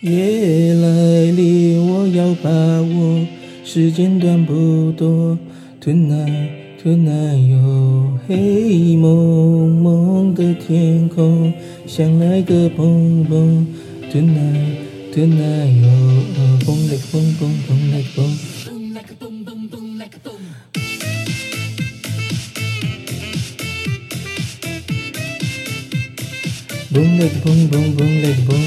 夜来临，我要把握，时间短不多。Tonight, tonight，有，黑蒙蒙的天空，想来个蹦蹦。Tonight, tonight，哟，蹦来个蹦蹦蹦来个蹦。Boom lick boom boom boom lick boom.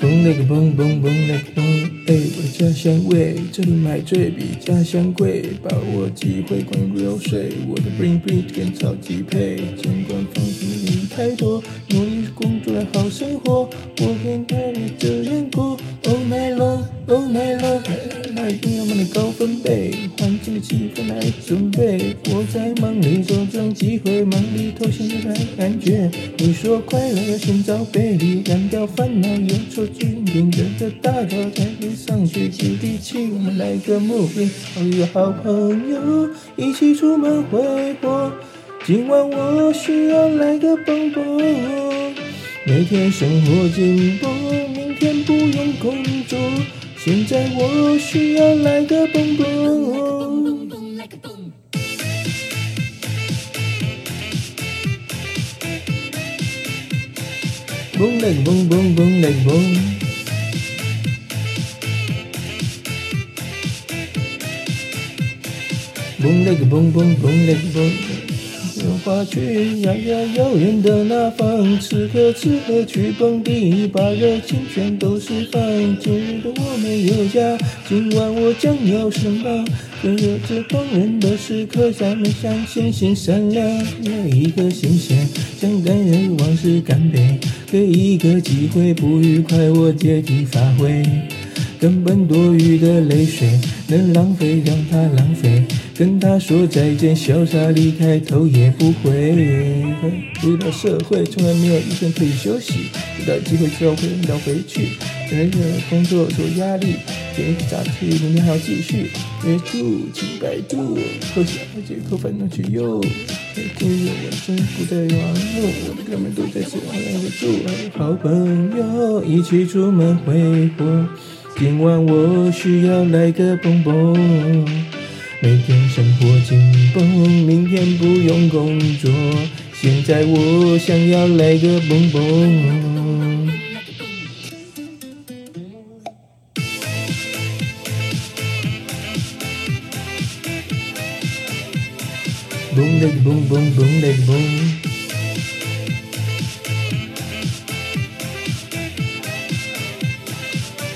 Boom lick boom boom boom lick boom. 哎，我的家乡味，这里买醉比家乡贵，把握机会光灌流水，我的 bring bring 跟超级配，尽管风景离太多，努力工作来好生活，我跟带你这样过，Oh my love，Oh my love，买定要买你高分贝，的气氛来准备。我在忙里捉准机会，忙里偷闲着来感觉。你说快乐要寻找贝利，干掉烦恼有错决定，跟着大头才会上去接地气。我们来个目标，好友好朋友一起出门挥霍。今晚我需要来个蹦蹦，每天生活进步，明天不用工作。现在我需要来个蹦蹦，蹦来个蹦，蹦来个蹦蹦蹦来个蹦，蹦来个蹦蹦蹦来个蹦。花去遥遥遥远的那方，此刻此刻去蹦迪，把热情全都释放。今日的我没有家，今晚我将要释放。这热炽动人的时刻，咱们向前心善良，有一个心弦，将感人往事干杯。给一个机会，不愉快我借题发挥。根本多余的泪水，能浪费让它浪费。跟他说再见，潇洒离开，头也不回。回到社会，从来没有一天可以休息。遇到机会就要回要回去。现在工作受压力，点一个杂题，明天还要继续。约住，请百度，扣钱而且扣分能去用。今日我真不再忙碌，我的哥们都在此，好两个住，好朋友一起出门挥霍。今晚我需要来个蹦蹦，每天生活紧绷，明天不用工作。现在我想要来个蹦蹦，蹦来个蹦蹦蹦来个蹦。